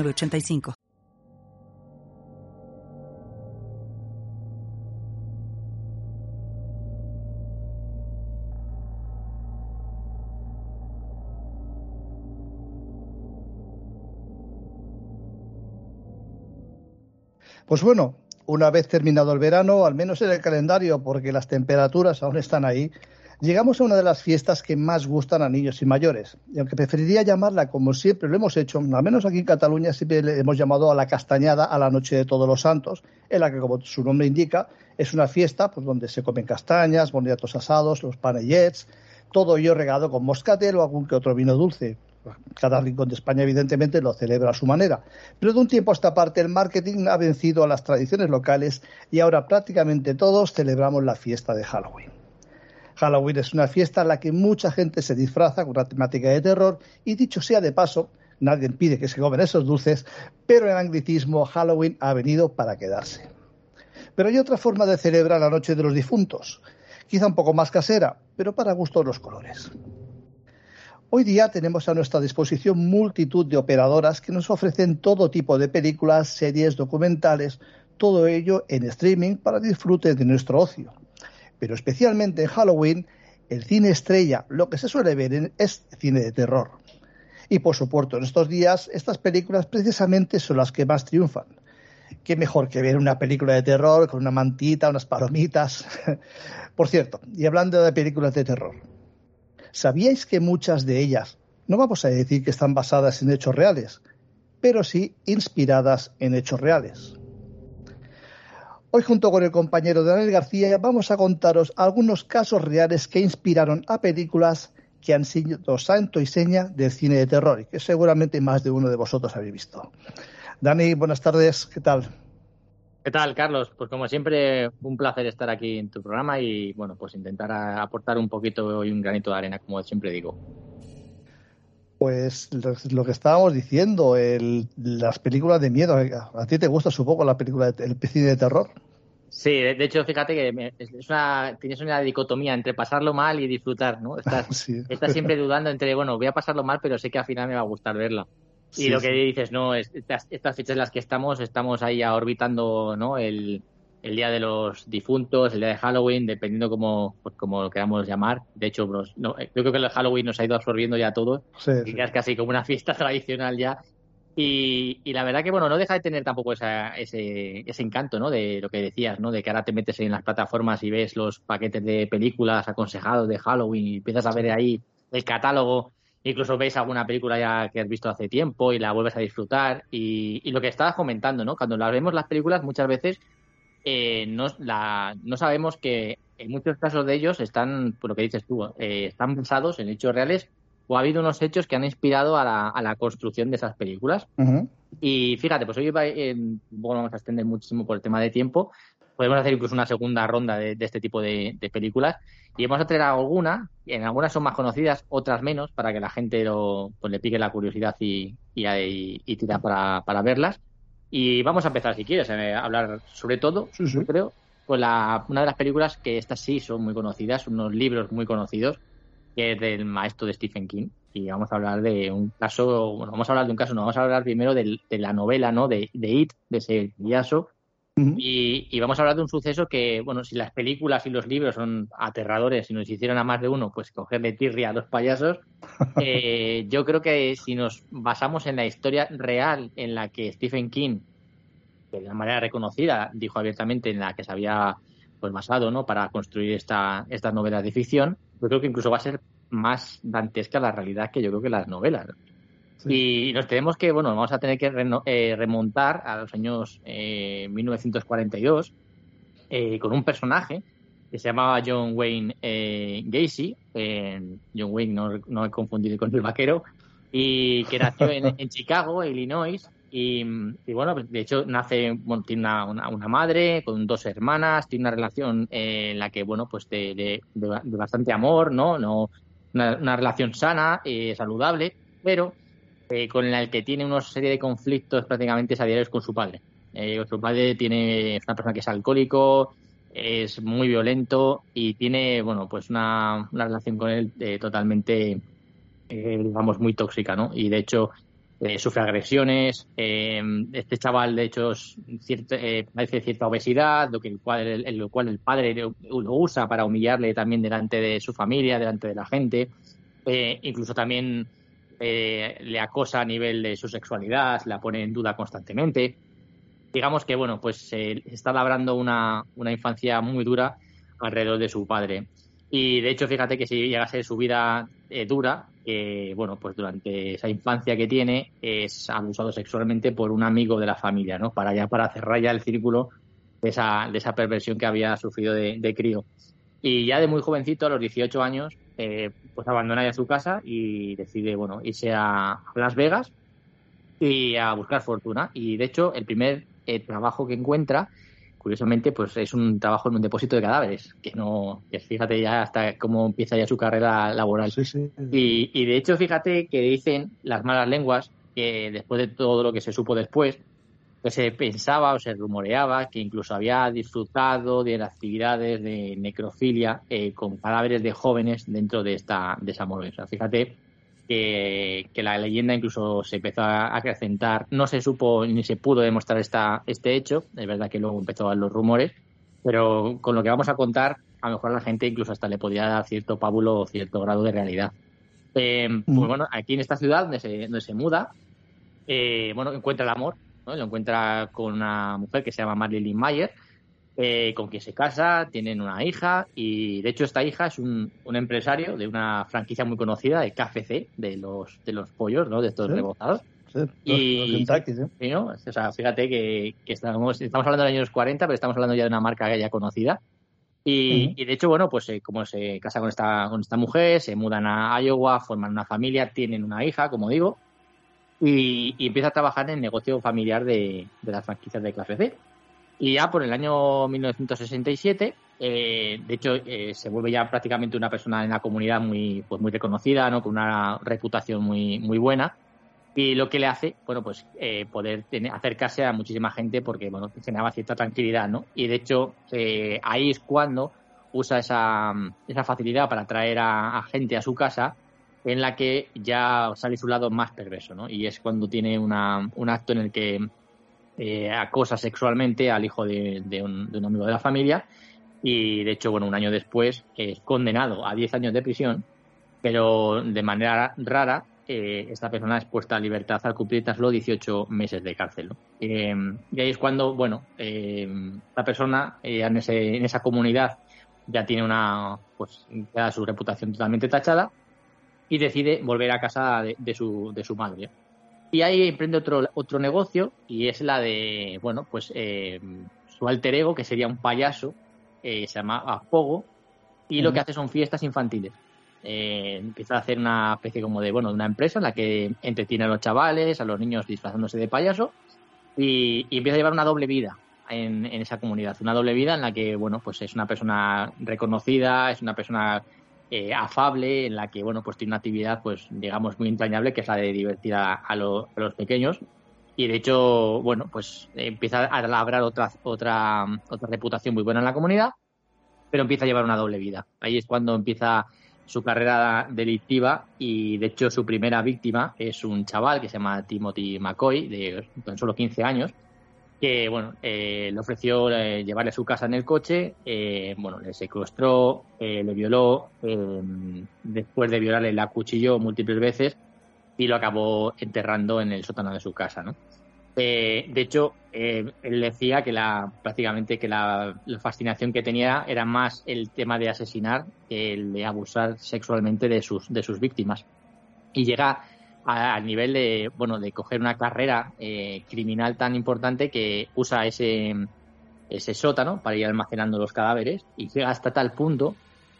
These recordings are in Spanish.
85 Pues bueno, una vez terminado el verano, al menos en el calendario, porque las temperaturas aún están ahí, Llegamos a una de las fiestas que más gustan a niños y mayores, y aunque preferiría llamarla como siempre lo hemos hecho, al menos aquí en Cataluña siempre le hemos llamado a la castañada a la noche de todos los santos, en la que, como su nombre indica, es una fiesta pues, donde se comen castañas, boniatos asados, los panellets, todo ello regado con moscatel o algún que otro vino dulce. Cada rincón de España, evidentemente, lo celebra a su manera. Pero de un tiempo a esta parte, el marketing ha vencido a las tradiciones locales y ahora prácticamente todos celebramos la fiesta de Halloween. Halloween es una fiesta en la que mucha gente se disfraza con una temática de terror y dicho sea de paso, nadie impide que se comen esos dulces, pero en anglicismo Halloween ha venido para quedarse. Pero hay otra forma de celebrar la Noche de los Difuntos, quizá un poco más casera, pero para gusto los colores. Hoy día tenemos a nuestra disposición multitud de operadoras que nos ofrecen todo tipo de películas, series, documentales, todo ello en streaming para disfrute de nuestro ocio pero especialmente en Halloween, el cine estrella, lo que se suele ver es cine de terror. Y por supuesto, en estos días, estas películas precisamente son las que más triunfan. Qué mejor que ver una película de terror con una mantita, unas palomitas. por cierto, y hablando de películas de terror, ¿sabíais que muchas de ellas, no vamos a decir que están basadas en hechos reales, pero sí inspiradas en hechos reales? Hoy junto con el compañero Daniel García vamos a contaros algunos casos reales que inspiraron a películas que han sido santo y seña del cine de terror y que seguramente más de uno de vosotros habéis visto. Dani, buenas tardes, ¿qué tal? ¿Qué tal, Carlos? Pues como siempre, un placer estar aquí en tu programa y bueno, pues intentar aportar un poquito y un granito de arena, como siempre digo. Pues lo, que estábamos diciendo, las películas de miedo. ¿A ti te gusta supongo la película el cine de terror? Sí, de, hecho, fíjate que es una, tienes una dicotomía entre pasarlo mal y disfrutar, ¿no? Estás, estás siempre dudando entre, bueno, voy a pasarlo mal, pero sé que al final me va a gustar verla. Y lo que dices, no, estas, estas fechas en las que estamos, estamos ahí orbitando, ¿no? El, el día de los difuntos, el día de Halloween, dependiendo cómo, pues, como lo queramos llamar. De hecho, no, yo creo que el Halloween nos ha ido absorbiendo ya todo. y es casi como una fiesta tradicional ya. Y, y, la verdad que, bueno, no deja de tener tampoco ese, ese encanto, ¿no? De lo que decías, ¿no? De que ahora te metes en las plataformas y ves los paquetes de películas aconsejados de Halloween y empiezas a ver ahí el catálogo. Incluso ves alguna película ya que has visto hace tiempo y la vuelves a disfrutar. Y, y lo que estabas comentando, ¿no? Cuando las vemos las películas, muchas veces eh, no, la, no sabemos que en muchos casos de ellos están, por lo que dices tú, eh, están basados en hechos reales o ha habido unos hechos que han inspirado a la, a la construcción de esas películas. Y fíjate, pues hoy bueno, vamos a extender muchísimo por el tema de tiempo. Podemos hacer incluso una segunda ronda de, este tipo de, películas. Y vamos a traer alguna, en algunas son más conocidas, otras menos, para que la gente lo, pues, le pique la curiosidad y, y, tira para, para verlas. Y vamos a empezar, si quieres, a hablar sobre todo, creo, con la, una de las películas que estas sí son muy conocidas, unos libros muy conocidos, que es del maestro de Stephen King. Y vamos a hablar de un caso, bueno, vamos a hablar de un caso, no, vamos a hablar primero de, la novela, ¿no? De, de It, de ese payaso. Y, vamos a hablar de un suceso que, bueno, si las películas y los libros son aterradores, si nos hicieran a más de uno, pues cogerle tirria a los payasos, eh, yo creo que si nos basamos en la historia real en la que Stephen King, de la manera reconocida, dijo abiertamente en la que se había pues basado, ¿no? Para construir esta, estas novelas de ficción, yo creo que incluso va a ser más dantesca la realidad que yo creo que las novelas. Y nos tenemos que, bueno, vamos a tener que eh, remontar a los años 1942 eh, eh, con un personaje que se llamaba John Wayne Gacy. John Wayne, no, no he confundido con el vaquero, y que nació en, en Chicago, Illinois, y, bueno, de hecho nace, bueno, tiene una, una, madre con dos hermanas, tiene una relación en la que, bueno, pues de, bastante amor, ¿no? no una, relación sana, eh, saludable, pero eh, con la que tiene una serie de conflictos prácticamente diarios con su padre. Eh, su padre tiene es una persona que es alcohólico, es muy violento y tiene, bueno, pues una, relación con él eh, totalmente, digamos, muy tóxica, ¿no? Y de hecho sufre agresiones. este chaval, de hecho, es parece cierta obesidad, lo, que el cual, el, lo cual el padre lo, usa para humillarle también delante de su familia, delante de la gente. incluso también le acosa a nivel de su sexualidad, la pone en duda constantemente digamos que bueno, pues se está labrando una, infancia muy dura alrededor de su padre. Y de hecho, fíjate que si llega a ser su vida eh, dura, bueno, pues durante esa infancia que tiene es abusado sexualmente por un amigo de la familia, ¿no? Para ya para cerrar ya el círculo de esa, de perversión que había sufrido de, crío. Y ya de muy jovencito, a los 18 años, eh, pues abandona ya su casa y decide, bueno, irse a Las Vegas y a buscar fortuna. Y de hecho, el primer el trabajo que encuentra, curiosamente, pues es un trabajo en un depósito de cadáveres, que no, que fíjate ya hasta cómo empieza ya su carrera laboral. Y, y de hecho, fíjate que dicen las malas lenguas que después de todo lo que se supo después, que se pensaba o se rumoreaba que incluso había disfrutado de las actividades de necrofilia eh, con cadáveres de jóvenes dentro de esta de esa morgue. O sea, fíjate que, la leyenda incluso se empezó a acrecentar. No se supo ni se pudo demostrar esta, este hecho. Es verdad que luego empezó a los rumores, pero con lo que vamos a contar, a lo mejor a la gente incluso hasta le podía dar cierto pábulo o cierto grado de realidad. Eh, pues mm. bueno, aquí en esta ciudad donde se, donde se muda, eh, bueno, encuentra el amor, ¿no? Lo encuentra con una mujer que se llama Marilyn Mayer, eh, con quien se casa, tienen una hija y de hecho esta hija es un, empresario de una franquicia muy conocida de KFC, de los de los pollos, ¿no? De estos rebozados. y, O sea, fíjate que, estamos, estamos hablando de los años 40, pero estamos hablando ya de una marca ya conocida. Y, de hecho, bueno, pues eh, como se casa con esta, con esta mujer, se mudan a Iowa, forman una familia, tienen una hija, como digo, y, empieza a trabajar en el negocio familiar de, de las franquicias de KFC. Y ya por el año 1967, eh, de hecho, eh, se vuelve ya prácticamente una persona en la comunidad muy, pues muy reconocida, ¿no? con una reputación muy, muy buena. Y lo que le hace, bueno, pues eh, poder acercarse a muchísima gente porque, bueno, generaba cierta tranquilidad, ¿no? Y de hecho, ahí es cuando usa esa, esa facilidad para atraer a, a, gente a su casa en la que ya sale su lado más perverso, ¿no? Y es cuando tiene una, un acto en el que eh, acosa sexualmente al hijo de, un, amigo de la familia y de hecho, bueno, un año después es condenado a 10 años de prisión, pero de manera rara eh, esta persona es puesta a libertad al cumplir tan solo 18 meses de cárcel. Eh, y ahí es cuando, bueno, la persona en, en, esa comunidad ya tiene una, pues, ya su reputación totalmente tachada y decide volver a casa de, su, de su madre. Y ahí emprende otro, otro negocio y es la de, bueno, pues eh, su alter ego, que sería un payaso, eh, se llama Apogo, y lo que hace son fiestas infantiles. Eh, empieza a hacer una especie como de, bueno, de una empresa en la que entretiene a los chavales, a los niños disfrazándose de payaso, y, y empieza a llevar una doble vida en, en, esa comunidad. Una doble vida en la que, bueno, pues es una persona reconocida, es una persona eh, afable, en la que, bueno, pues tiene una actividad, pues, digamos, muy entrañable, que es la de divertir a, los pequeños. Y de hecho, bueno, pues empieza a labrar otra, otra, otra reputación muy buena en la comunidad, pero empieza a llevar una doble vida. Ahí es cuando empieza su carrera delictiva y de hecho su primera víctima es un chaval que se llama Timothy McCoy de tan solo 15 años que bueno, eh, le ofreció eh, llevarle a su casa en el coche, eh, bueno, le secuestró, le violó, después de violarle la acuchilló múltiples veces y lo acabó enterrando en el sótano de su casa, ¿no? de hecho, él decía que la prácticamente que la, fascinación que tenía era más el tema de asesinar que el de abusar sexualmente de sus, de sus víctimas. Y llega al nivel de, bueno, de coger una carrera eh, criminal tan importante que usa ese, ese sótano para ir almacenando los cadáveres y llega hasta tal punto,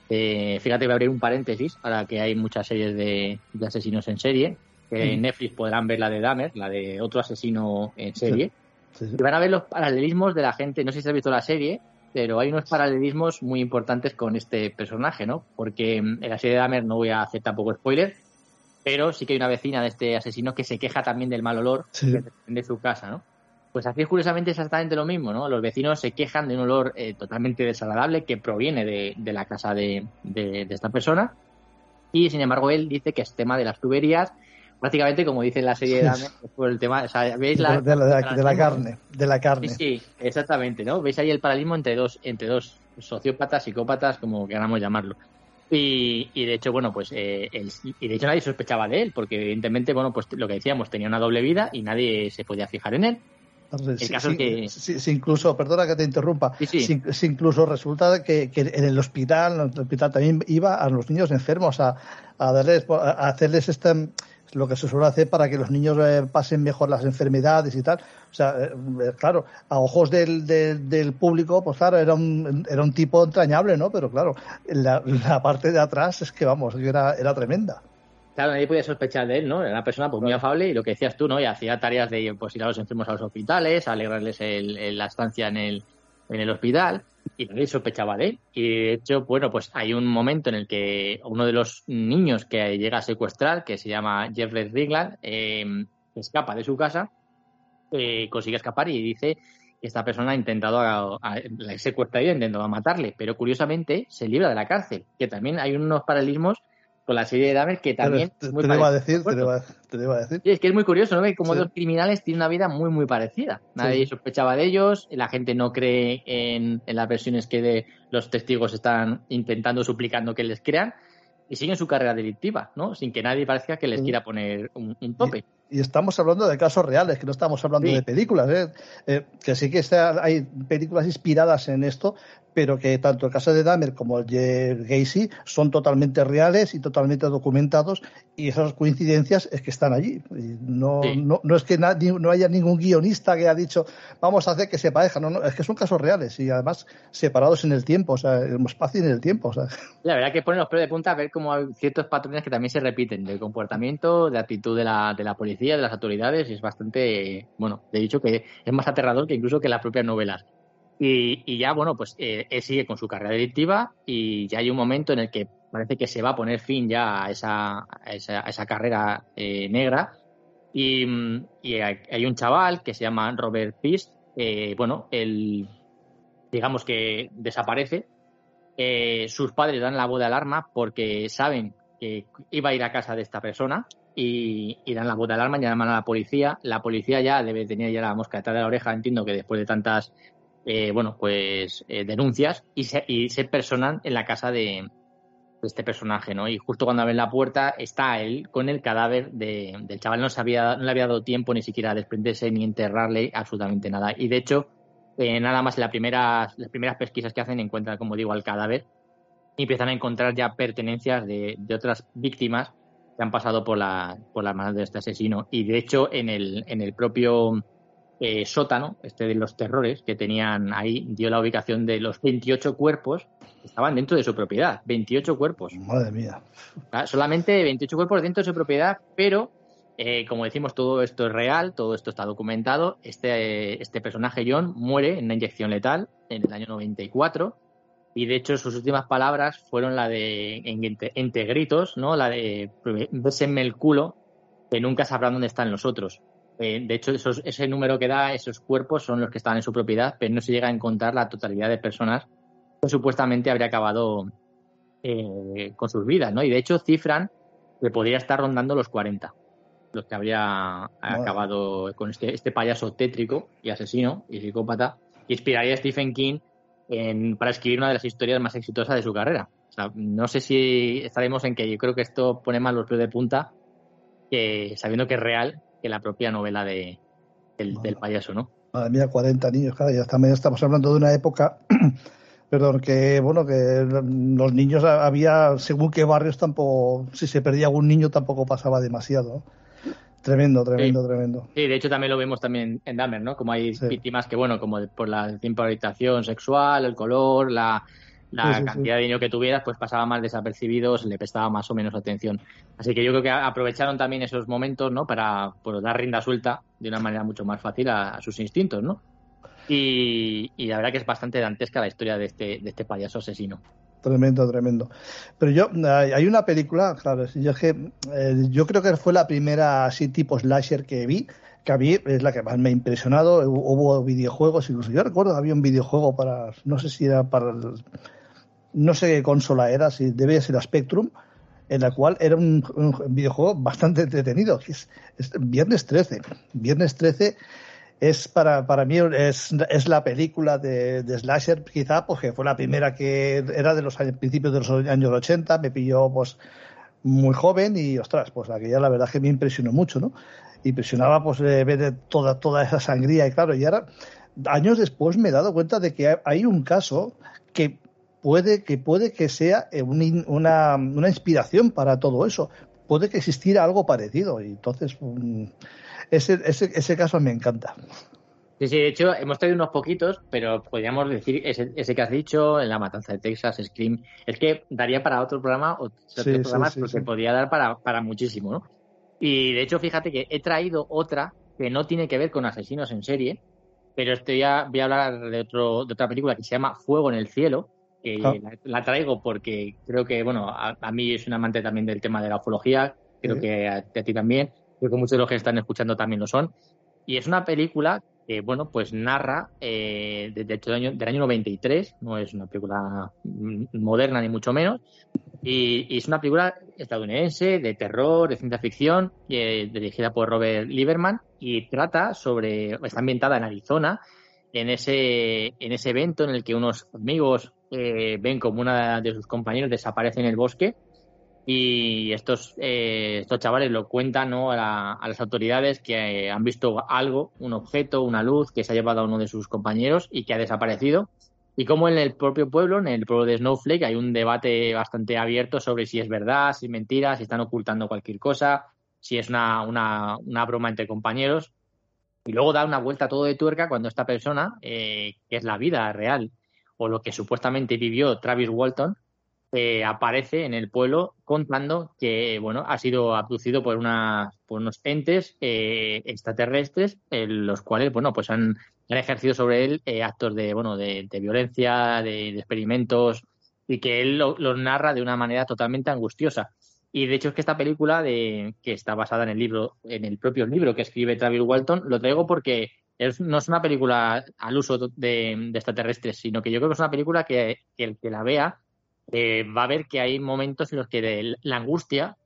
eh, fíjate, voy a abrir un paréntesis, ahora que hay muchas series de, asesinos en serie, que en Netflix podrán ver la de Dahmer, la de otro asesino en serie. Y van a ver los paralelismos de la gente. No sé si has visto la serie, pero hay unos paralelismos muy importantes con este personaje, ¿no? Porque en la serie de Dahmer no voy a hacer tampoco spoiler, pero sí que hay una vecina de este asesino que se queja también del mal olor de su casa, ¿no? Pues aquí curiosamente exactamente lo mismo, ¿no? Los vecinos se quejan de un olor eh, totalmente desagradable que proviene de, la casa de, esta persona y sin embargo él dice que es tema de las tuberías prácticamente como dice la serie de Dame, por el tema, ¿veis la, de, la, carne, de la carne. Sí, sí, exactamente, ¿no? Veis ahí el paralelismo entre dos, entre dos sociópatas, psicópatas, como queramos llamarlo. Y, de hecho, bueno, pues eh, y de hecho nadie sospechaba de él, porque evidentemente, bueno, pues lo que decíamos, tenía una doble vida y nadie se podía fijar en él. El caso es que... incluso, perdona que te interrumpa, si, incluso resulta que, en el hospital, en el hospital también iba a los niños enfermos a, a darles, a hacerles este lo que se suele hacer para que los niños eh, pasen mejor las enfermedades y tal. O sea, eh, eh, claro, a ojos del, del, público, pues claro, era un, era un tipo entrañable, ¿no? Pero claro, la, la parte de atrás es que, vamos, era, era tremenda. Claro, nadie podía sospechar de él, ¿no? Era una persona pues muy afable y lo que decías tú, ¿no? Y hacía tareas de pues ir a los enfermos a los hospitales, alegrarles el, la estancia en el, en el hospital y nadie sospechaba de él. Y de hecho, bueno, pues hay un momento en el que uno de los niños que llega a secuestrar, que se llama Jeffrey Rigland, eh, escapa de su casa, eh, consigue escapar y dice que esta persona ha intentado la secuestrar y ha intentado matarle, pero curiosamente se libra de la cárcel, que también hay unos paralelismos con la serie de Dahmer que también te, te, a decir, te, a, decir. es que es muy curioso, ¿no? como dos criminales tienen una vida muy, muy parecida. Nadie sospechaba de ellos, la gente no cree en, las versiones que de los testigos están intentando, suplicando que les crean y siguen su carrera delictiva, ¿no? Sin que nadie parezca que les quiera poner un, tope. Y, estamos hablando de casos reales, que no estamos hablando de películas, ¿eh? Eh, que sí que hay películas inspiradas en esto, pero que tanto el caso de Dahmer como el de Gacy son totalmente reales y totalmente documentados y esas coincidencias es que están allí. No, no, no, es que no haya ningún guionista que haya dicho vamos a hacer que se parezcan, no, no, es que son casos reales y además separados en el tiempo, o sea, en el espacio y en el tiempo. O sea. La verdad que ponen los pelos de punta a ver cómo hay ciertos patrones que también se repiten del comportamiento, de actitud de la, de la policía, de las autoridades y es bastante, bueno, de dicho que es más aterrador que incluso que las propias novelas. Y, ya, bueno, pues eh, él sigue con su carrera delictiva y ya hay un momento en el que parece que se va a poner fin ya a esa, esa, carrera eh, negra. Y, hay un chaval que se llama Robert Pist, eh, bueno, él, digamos que desaparece. sus padres dan la voz de alarma porque saben que iba a ir a casa de esta persona y, dan la de alarma y llaman a la policía. La policía ya debe tener ya la mosca detrás de la oreja, entiendo que después de tantas eh, bueno, pues eh, denuncias y se, y se personan en la casa de, este personaje, ¿no? Y justo cuando abren la puerta está él con el cadáver de, del chaval. No, se había, no le había dado tiempo ni siquiera a desprenderse ni enterrarle absolutamente nada. Y de hecho, eh, nada más en la primera, las primeras pesquisas que hacen encuentran, como digo, al cadáver y empiezan a encontrar ya pertenencias de otras víctimas que han pasado por, la, por las manos de este asesino. Y de hecho, en el, en el propio eh, sótano, este de los terrores, que tenían ahí, dio la ubicación de los 28 cuerpos que estaban dentro de su propiedad. 28 cuerpos. Madre mía. Ah, solamente 28 cuerpos dentro de su propiedad, pero eh, como decimos, todo esto es real, todo esto está documentado. Este, este personaje, John, muere en una inyección letal en el año 94. Y de hecho, sus últimas palabras fueron la de, entre, gritos, ¿no? La de, bésenme el culo, que nunca sabrán dónde están los otros. Eh, de hecho, ese número que da, esos cuerpos son los que están en su propiedad, pero no se llega a encontrar la totalidad de personas que supuestamente habría acabado eh, con sus vidas, ¿no? Y de hecho cifran que podría estar rondando los 40, los que habría acabado con este, este, payaso tétrico y asesino y psicópata, inspiraría a Stephen King para escribir una de las historias más exitosas de su carrera. no sé si estaremos en que yo creo que esto pone más los pies de punta, que sabiendo que es real que la propia novela de, del, payaso, ¿no? Madre mía, 40 niños, claro, ya también estamos hablando de una época, perdón, que bueno, que los niños había, según qué barrios tampoco, si se perdía algún niño tampoco pasaba demasiado. Tremendo, tremendo, tremendo. Sí, de hecho también lo vemos también en Dahmer, ¿no? Como hay víctimas que, bueno, como por la temporización sexual, el color, la, la cantidad de dinero que tuvieras, pues pasaba más desapercibido, se le prestaba más o menos atención. Así que yo creo que aprovecharon también esos momentos, ¿no? Para dar rienda suelta de una manera mucho más fácil a, sus instintos, ¿no? Y, la verdad que es bastante dantesca la historia de este, de este payaso asesino. Tremendo, tremendo. Pero yo, hay una película, claro, yo, que, eh, yo creo que fue la primera así tipo slasher que vi, que a mí es la que más me ha impresionado. Hubo videojuegos, incluso yo recuerdo había un videojuego para, no sé si era para, no sé qué consola era, si debía ser la Spectrum, en la cual era un, videojuego bastante entretenido. Es, es, Viernes 13. Viernes 13 es para, para mí es, es la película de, Slasher, quizá, porque fue la primera que era de los principios de los años 80, me pilló pues muy joven y ostras, pues aquella la verdad que me impresionó mucho, ¿no? Impresionaba pues ver toda, toda esa sangría y claro, y ahora años después me he dado cuenta de que hay un caso que puede que puede que sea una, una inspiración para todo eso. Puede que existiera algo parecido y entonces mm, ese, ese, ese caso me encanta. Sí, sí, de hecho hemos traído unos poquitos, pero podríamos decir ese, ese que has dicho, en La Matanza de Texas, Scream, es que daría para otro programa o otros programas porque podría dar para, para muchísimo, ¿no? Y de hecho, fíjate que he traído otra que no tiene que ver con asesinos en serie, pero estoy ya, voy a hablar de, otro, de otra película que se llama Fuego en el Cielo, que ah. la, traigo porque creo que, bueno, a, mí es un amante también del tema de la ufología, creo que a, ti también, creo que muchos de los que están escuchando también lo son. Y es una película que, bueno, pues narra, eh, de, del, año, del año 93, no es una película moderna ni mucho menos, y, es una película estadounidense de terror, de ciencia ficción, eh, dirigida por Robert Lieberman, y trata sobre, está ambientada en Arizona, en ese, en ese evento en el que unos amigos eh, ven como una de sus compañeros desaparece en el bosque y estos, eh, estos chavales lo cuentan ¿no? a, las autoridades que han visto algo, un objeto, una luz que se ha llevado a uno de sus compañeros y que ha desaparecido. Y como en el propio pueblo, en el pueblo de Snowflake, hay un debate bastante abierto sobre si es verdad, si es mentira, si están ocultando cualquier cosa, si es una, una, una broma entre compañeros. Y luego da una vuelta todo de tuerca cuando esta persona, eh, que es la vida real, o lo que supuestamente vivió Travis Walton, eh, aparece en el pueblo contando que bueno ha sido abducido por, una, por unos entes eh, extraterrestres los cuales bueno pues han, ejercido sobre él actos de bueno de, violencia de, experimentos y que él los lo narra de una manera totalmente angustiosa. Y de hecho es que esta película, de, que está basada en el libro, en el propio libro que escribe Travis Walton, lo traigo porque no es una película al uso de, extraterrestres, sino que yo creo que es una película que, el que la vea eh, va a ver que hay momentos en los que la angustia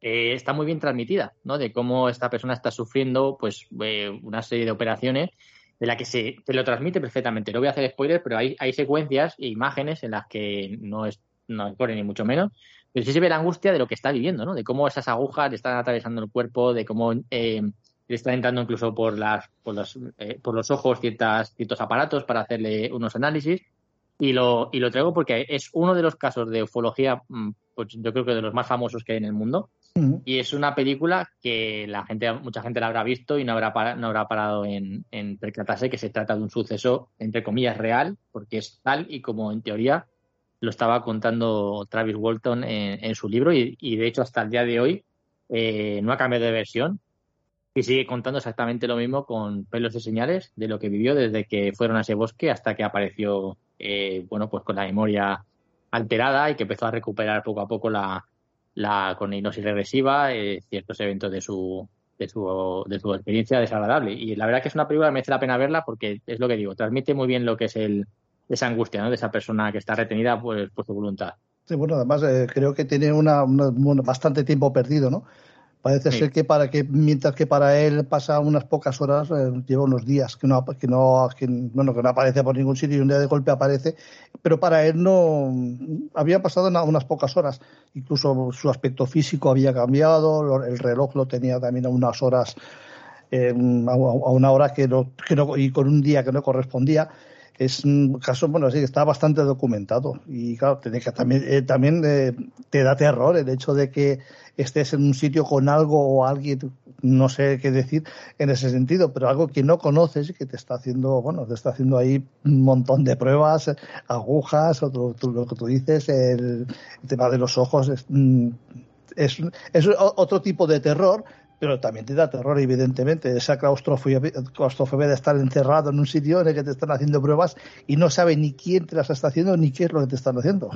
eh, está muy bien transmitida, ¿no? De cómo esta persona está sufriendo, pues, eh, una serie de operaciones de la que se te lo transmite perfectamente. No voy a hacer spoilers, pero hay, secuencias e imágenes en las que no es no es ni mucho menos, pero sí se ve la angustia de lo que está viviendo, ¿no? De cómo esas agujas le están atravesando el cuerpo, de cómo eh, le están entrando incluso por las por los, eh, por los ojos ciertas, ciertos aparatos para hacerle unos análisis. Y lo, y lo traigo porque es uno de los casos de ufología, mm, pues yo creo que de los más famosos que hay en el mundo. Y es una película que la gente, mucha gente la habrá visto y no habrá, no habrá parado en, en percatarse que se trata de un suceso, entre comillas, real, porque es tal y como en teoría lo estaba contando Travis Walton en, su libro. Y, de hecho hasta el día de hoy eh, no ha cambiado de versión y sigue contando exactamente lo mismo con pelos de señales de lo que vivió desde que fueron a ese bosque hasta que apareció, eh, bueno, pues con la memoria alterada y que empezó a recuperar poco a poco la, la con hipnosis regresiva eh, ciertos eventos de su, de su, de su experiencia desagradable. Y la verdad que es una película que merece la pena verla porque es lo que digo, transmite muy bien lo que es el, esa angustia ¿no? de esa persona que está retenida pues, por su voluntad. Sí, bueno, además eh, creo que tiene una, bastante tiempo perdido, ¿no? Parece ser que para que mientras que para él pasa unas pocas horas, eh, lleva unos días que no que no que, bueno, que no aparece por ningún sitio y un día de golpe aparece, pero para él no había pasado unas pocas horas, incluso su aspecto físico había cambiado, el reloj lo tenía también a unas horas eh, a, una hora que no, que no y con un día que no correspondía es un caso, bueno, sí, está bastante documentado. Y claro, que también, eh, también eh, te da terror el hecho de que estés en un sitio con algo o alguien, no sé qué decir en ese sentido, pero algo que no conoces y que te está haciendo, bueno, te está haciendo ahí un montón de pruebas, agujas, otro, lo que tú dices, el, tema de los ojos, es, mm, es, es otro tipo de terror, pero también te da terror, evidentemente, esa claustrofobia, claustrofobia de estar encerrado en un sitio en el que te están haciendo pruebas y no sabe ni quién te las está haciendo ni qué es lo que te están haciendo.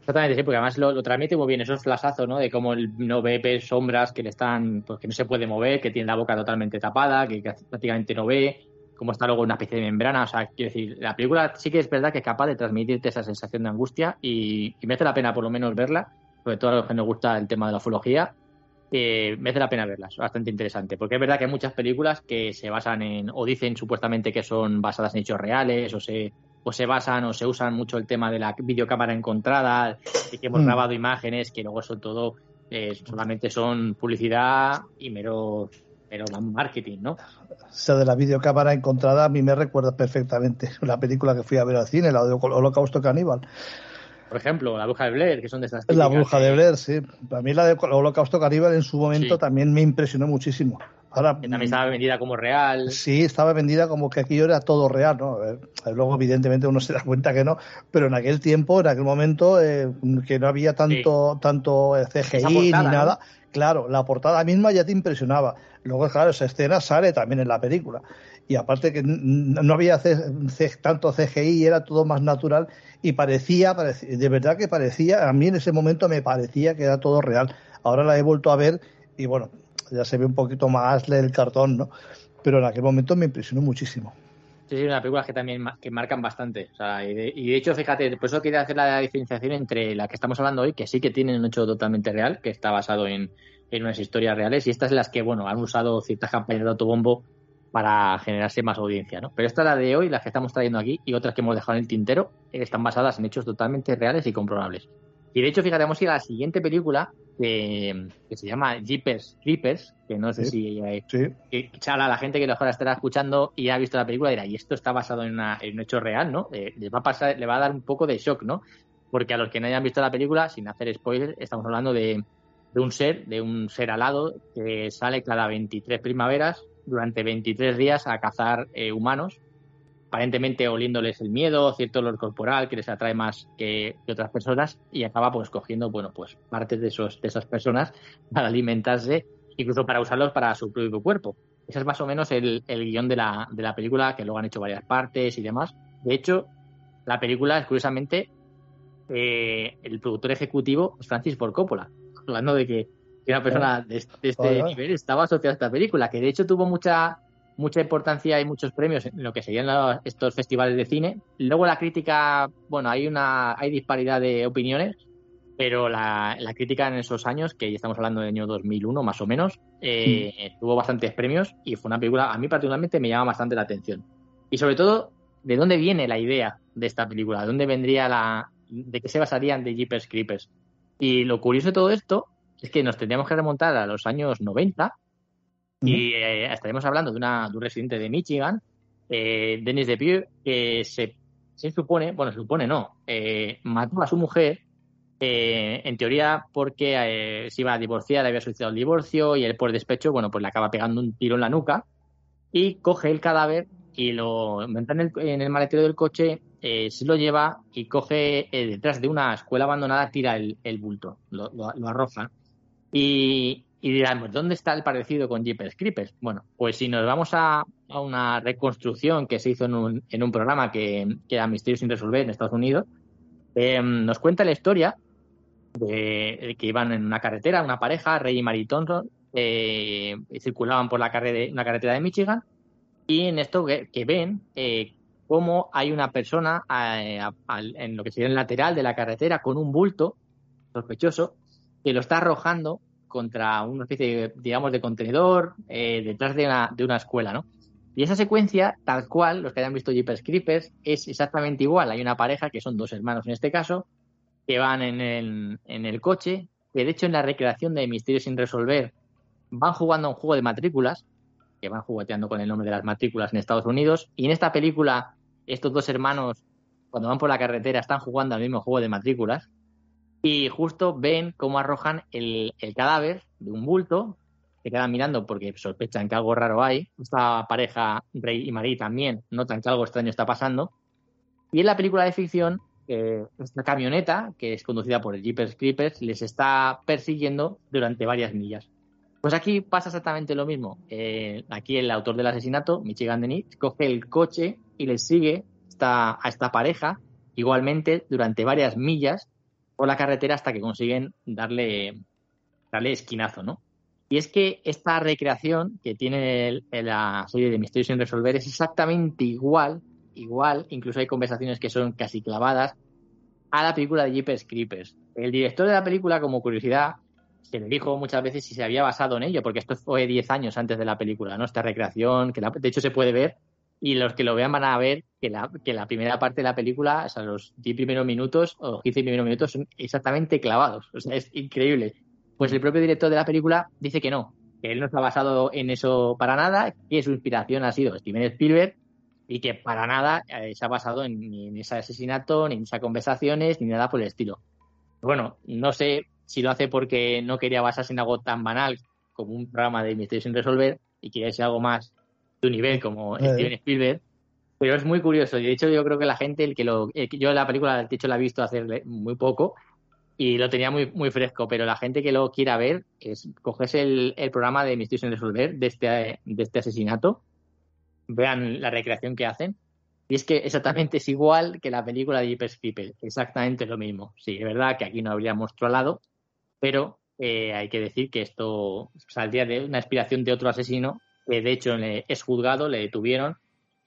Exactamente, sí, porque además lo, transmite muy bien esos flasazos, ¿no? De cómo él no ve sombras que le están, pues que no se puede mover, que tiene la boca totalmente tapada, que, prácticamente no ve, cómo está luego una especie de membrana. O sea, quiero decir, la película sí que es verdad que es capaz de transmitirte esa sensación de angustia y, y merece la pena por lo menos verla, sobre todo a los que nos gusta el tema de la ufología eh, merece la pena verlas, bastante interesante, porque es verdad que hay muchas películas que se basan en, o dicen supuestamente que son basadas en hechos reales, o se, o se basan o se usan mucho el tema de la videocámara encontrada, y que hemos mm. grabado imágenes que luego son todo, eh, solamente son publicidad y mero, mero marketing, ¿no? O sea, de la videocámara encontrada a mí me recuerda perfectamente la película que fui a ver al cine, la de Holocausto Caníbal. Por ejemplo, la bruja de Blair, que son de estas La bruja de Blair, sí. A mí la de Holocausto Caníbal en su momento también me impresionó muchísimo. Ahora, también estaba vendida como real. Sí, estaba vendida como que aquello era todo real, ¿no? Luego, evidentemente, uno se da cuenta que no, pero en aquel tiempo, en aquel momento, eh, que no había tanto, tanto eh, CGI ni nada, claro, la portada misma ya te impresionaba. Luego, claro, esa escena sale también en la película. Y aparte que no había tanto CGI, era todo más natural y parecía, de verdad que parecía, a mí en ese momento me parecía que era todo real. Ahora la he vuelto a ver y bueno, ya se ve un poquito más el cartón, ¿no? Pero en aquel momento me impresionó muchísimo. Sí, sí, una película que también que marcan bastante. O sea, y, de, hecho, fíjate, por eso quería hacer la diferenciación entre la que estamos hablando hoy, que sí que tienen un hecho totalmente real, que está basado en, en unas historias reales, y estas en las que, bueno, han usado ciertas campañas de autobombo para generarse más audiencia, ¿no? Pero esta es la de hoy, la que estamos trayendo aquí, y otras que hemos dejado en el tintero, están basadas en hechos totalmente reales y comprobables. Y de hecho, fíjate, vamos a ir a la siguiente película que, se llama Jeepers Creepers, que no sé si hay, que, la gente que lo estará escuchando y ha visto la película dirá, y esto está basado en, un hecho real, ¿no? Eh, va a pasar, le va a dar un poco de shock, ¿no? Porque a los que no hayan visto la película, sin hacer spoilers, estamos hablando de, de un ser, de un ser alado que sale cada 23 primaveras durante 23 días a cazar eh, humanos, aparentemente oliéndoles el miedo, cierto olor corporal que les atrae más que, otras personas y acaba pues cogiendo, bueno, pues partes de, esos, de esas personas para alimentarse, incluso para usarlos para su propio cuerpo. Ese es más o menos el, el guion de la, de la película, que luego han hecho varias partes y demás. De hecho, la película curiosamente eh, el productor ejecutivo es Francis Ford Coppola, hablando de que una persona de, este nivel estaba asociada a esta película, que de hecho tuvo mucha mucha importancia y muchos premios en lo que serían estos festivales de cine. Luego la crítica, bueno, hay una hay disparidad de opiniones, pero la, crítica en esos años, que ya estamos hablando del año 2001 más o menos, eh, tuvo bastantes premios y fue una película, a mí particularmente me llama bastante la atención. Y sobre todo, ¿de dónde viene la idea de esta película? ¿De dónde vendría la... de qué se basarían de Jeepers Creepers? Y lo curioso de todo esto es que nos tendríamos que remontar a los años 90 y eh, estaríamos hablando de, una, de un residente de Michigan, eh, Dennis DePue, que se, se, supone, bueno, se supone no, eh, mató a su mujer, eh, en teoría porque se iba a divorciar, había solicitado el divorcio y él por despecho, bueno, pues le acaba pegando un tiro en la nuca y coge el cadáver y lo mete en el, en el maletero del coche, se lo lleva y coge detrás de una escuela abandonada, tira el, el bulto, lo, lo, lo arroja y, y dirán, ¿dónde está el parecido con Jeepers Creepers? Bueno, pues si nos vamos a, una reconstrucción que se hizo en un, en un programa que, que era Misterio sin resolver en Estados Unidos, em, nos cuenta la historia de, que iban en una carretera, una pareja, Rey y Maritón, eh, circulaban por la carre una carretera de Michigan y en esto que, ven eh, cómo hay una persona eh, en lo que sería el lateral de la carretera con un bulto sospechoso que lo está arrojando contra una especie, digamos, de contenedor eh, detrás de una, de una escuela, ¿no? Y esa secuencia, tal cual, los que hayan visto Jeepers Creepers, es exactamente igual. Hay una pareja, que son dos hermanos en este caso, que van en el, en el coche, que de hecho en la recreación de Misterios sin resolver van jugando a un juego de matrículas, que van jugueteando con el nombre de las matrículas en Estados Unidos, y en esta película estos dos hermanos, cuando van por la carretera, están jugando al mismo juego de matrículas y justo ven cómo arrojan el, cadáver de un bulto, se quedan mirando porque sospechan que algo raro hay. Esta pareja, Rey y Marie, también notan que algo extraño está pasando. Y en la película de ficción, esta camioneta, que es conducida por el Jeepers Creepers, les está persiguiendo durante varias millas. Pues aquí pasa exactamente lo mismo. Eh, aquí el autor del asesinato, Michigan Denis, coge el coche y les sigue a esta pareja igualmente durante varias millas por la carretera hasta que consiguen darle, darle esquinazo, ¿no? Y es que esta recreación que tiene la serie de Misterios sin resolver es exactamente igual, igual, incluso hay conversaciones que son casi clavadas a la película de Jeepers Creepers. El director de la película, como curiosidad, se le dijo muchas veces si se había basado en ello, porque esto fue 10 años antes de la película, ¿no? Esta recreación, que de hecho se puede ver y los que lo vean van a ver que la, que la primera parte de la película, o sea, los 10 primeros minutos o 15 primeros minutos son exactamente clavados. O sea, es increíble. Pues el propio director de la película dice que no, que él no está basado en eso para nada, que su inspiración ha sido Steven Spielberg y que para nada eh, se ha basado en, ni en ese asesinato, ni en esas conversaciones, ni nada por el estilo. Bueno, no sé si lo hace porque no quería basarse en algo tan banal como un programa de misterio sin resolver y quería ser algo más tu nivel como Steven Spielberg. Pero es muy curioso. De hecho, yo creo que la gente, el que lo. yo la película, de hecho, la he visto hace muy poco y lo tenía muy, muy fresco. Pero la gente que lo quiera ver, es cogerse el, programa de Misterios en Resolver de este, de este asesinato. Vean la recreación que hacen. Y es que exactamente es igual que la película de Jeepers People. Exactamente lo mismo. Sí, es verdad que aquí no habría monstruo al lado, pero eh, hay que decir que esto saldría de una inspiración de otro asesino que de hecho es juzgado, le detuvieron